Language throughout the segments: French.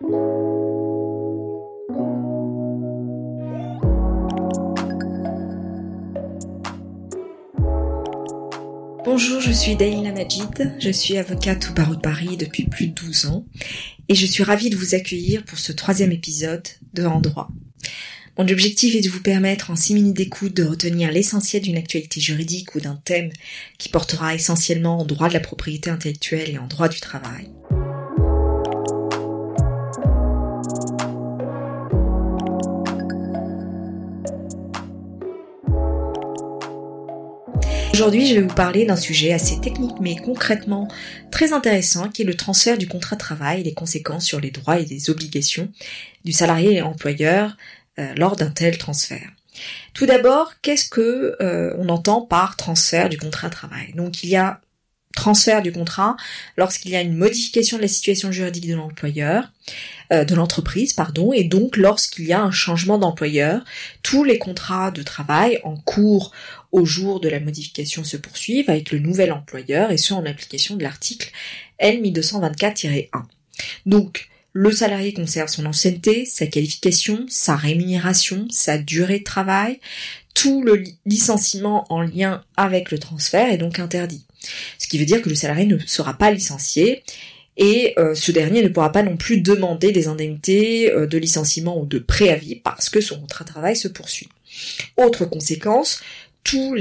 Bonjour, je suis Daïla Majid, je suis avocate au barreau de Paris depuis plus de 12 ans et je suis ravie de vous accueillir pour ce troisième épisode de En droit. Mon objectif est de vous permettre en 6 minutes d'écoute de retenir l'essentiel d'une actualité juridique ou d'un thème qui portera essentiellement en droit de la propriété intellectuelle et en droit du travail. Aujourd'hui, je vais vous parler d'un sujet assez technique mais concrètement très intéressant qui est le transfert du contrat de travail et les conséquences sur les droits et les obligations du salarié et l'employeur euh, lors d'un tel transfert. Tout d'abord, qu'est-ce que euh, entend par transfert du contrat de travail? Donc il y a transfert du contrat lorsqu'il y a une modification de la situation juridique de l'employeur, euh, de l'entreprise, pardon, et donc lorsqu'il y a un changement d'employeur, tous les contrats de travail en cours au jour de la modification se poursuivent avec le nouvel employeur et ce en application de l'article L1224-1. Donc, le salarié conserve son ancienneté, sa qualification, sa rémunération, sa durée de travail. Tout le licenciement en lien avec le transfert est donc interdit. Ce qui veut dire que le salarié ne sera pas licencié et euh, ce dernier ne pourra pas non plus demander des indemnités euh, de licenciement ou de préavis parce que son contrat de travail se poursuit. Autre conséquence, toutes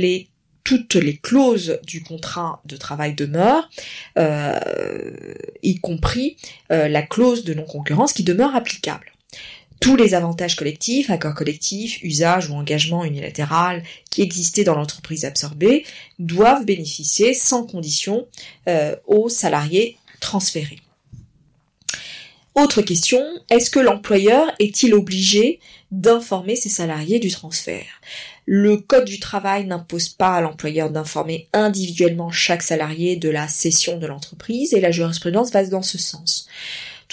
les clauses du contrat de travail demeurent, euh, y compris la clause de non-concurrence qui demeure applicable. Tous les avantages collectifs, accords collectifs, usages ou engagements unilatéral qui existaient dans l'entreprise absorbée doivent bénéficier sans condition euh, aux salariés transférés. Autre question, est-ce que l'employeur est-il obligé d'informer ses salariés du transfert? Le Code du travail n'impose pas à l'employeur d'informer individuellement chaque salarié de la cession de l'entreprise et la jurisprudence va dans ce sens.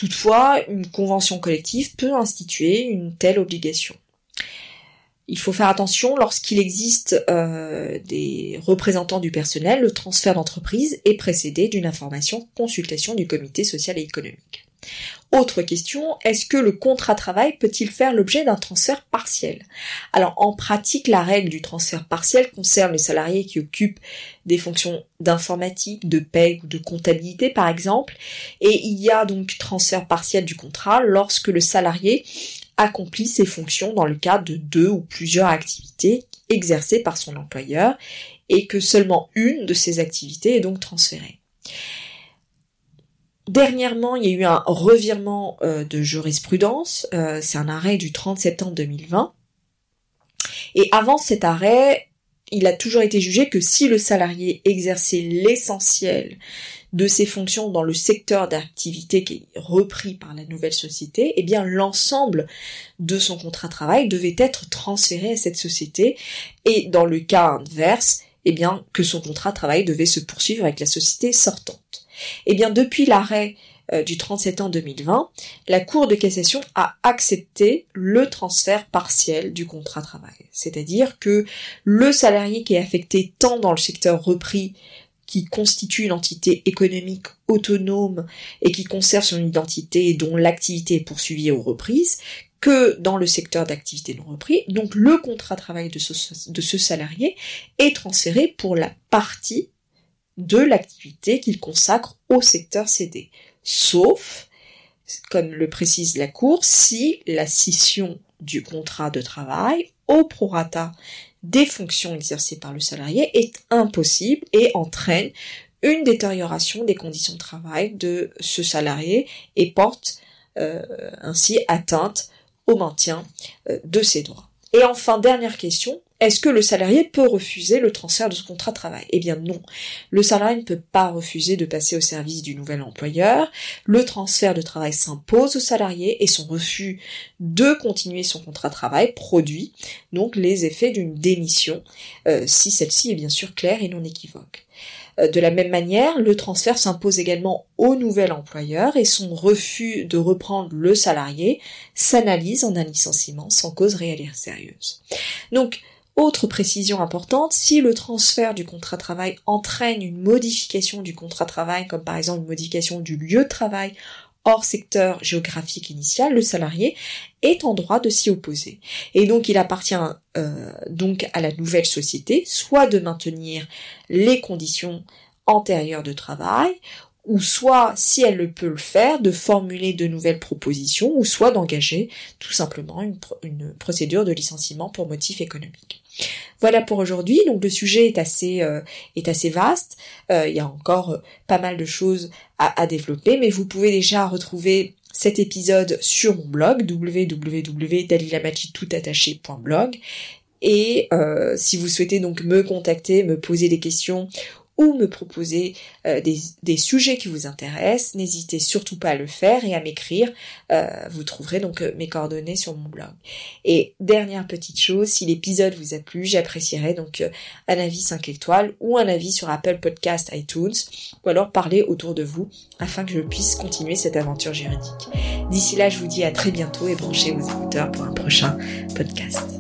Toutefois, une convention collective peut instituer une telle obligation. Il faut faire attention lorsqu'il existe euh, des représentants du personnel, le transfert d'entreprise est précédé d'une information consultation du comité social et économique. Autre question, est-ce que le contrat travail peut-il faire l'objet d'un transfert partiel? Alors en pratique, la règle du transfert partiel concerne les salariés qui occupent des fonctions d'informatique, de paie ou de comptabilité par exemple, et il y a donc transfert partiel du contrat lorsque le salarié accomplit ses fonctions dans le cadre de deux ou plusieurs activités exercées par son employeur et que seulement une de ces activités est donc transférée. Dernièrement, il y a eu un revirement euh, de jurisprudence, euh, c'est un arrêt du 30 septembre 2020. Et avant cet arrêt, il a toujours été jugé que si le salarié exerçait l'essentiel de ses fonctions dans le secteur d'activité qui est repris par la nouvelle société, eh bien l'ensemble de son contrat de travail devait être transféré à cette société et dans le cas inverse, eh bien que son contrat de travail devait se poursuivre avec la société sortante. Eh bien, depuis l'arrêt euh, du 37 ans 2020, la Cour de cassation a accepté le transfert partiel du contrat de travail. C'est-à-dire que le salarié qui est affecté tant dans le secteur repris qui constitue une entité économique autonome et qui conserve son identité et dont l'activité est poursuivie aux reprises, que dans le secteur d'activité non repris. Donc le contrat de travail de ce salarié est transféré pour la partie de l'activité qu'il consacre au secteur cédé. Sauf, comme le précise la Cour, si la scission du contrat de travail au prorata des fonctions exercées par le salarié est impossible et entraîne une détérioration des conditions de travail de ce salarié et porte euh, ainsi atteinte au maintien euh, de ses droits. Et enfin, dernière question, est-ce que le salarié peut refuser le transfert de son contrat de travail? Eh bien non. Le salarié ne peut pas refuser de passer au service du nouvel employeur. Le transfert de travail s'impose au salarié et son refus de continuer son contrat de travail produit donc les effets d'une démission, euh, si celle-ci est bien sûr claire et non équivoque. Euh, de la même manière, le transfert s'impose également au nouvel employeur et son refus de reprendre le salarié s'analyse en un licenciement sans cause réelle et sérieuse. Donc, autre précision importante, si le transfert du contrat de travail entraîne une modification du contrat de travail, comme par exemple une modification du lieu de travail hors secteur géographique initial, le salarié est en droit de s'y opposer. Et donc il appartient euh, donc à la nouvelle société soit de maintenir les conditions antérieures de travail, ou soit, si elle le peut le faire, de formuler de nouvelles propositions, ou soit d'engager tout simplement une, procédure de licenciement pour motif économique. Voilà pour aujourd'hui. Donc le sujet est assez euh, est assez vaste. Euh, il y a encore euh, pas mal de choses à, développer, mais vous pouvez déjà retrouver cet épisode sur mon blog www.dalilamagitoutattaché.blog et si vous souhaitez donc me contacter, me poser des questions ou me proposer euh, des, sujets qui vous intéressent, n'hésitez surtout pas à le faire et à m'écrire. Euh, vous trouverez donc euh, mes coordonnées sur mon blog. Et dernière petite chose, si l'épisode vous a plu, j'apprécierais donc un avis 5 étoiles ou un avis sur Apple Podcast, iTunes, ou alors parler autour de vous afin que je puisse continuer cette aventure juridique. D'ici là, je vous dis à très bientôt et branchez vos écouteurs pour un prochain podcast.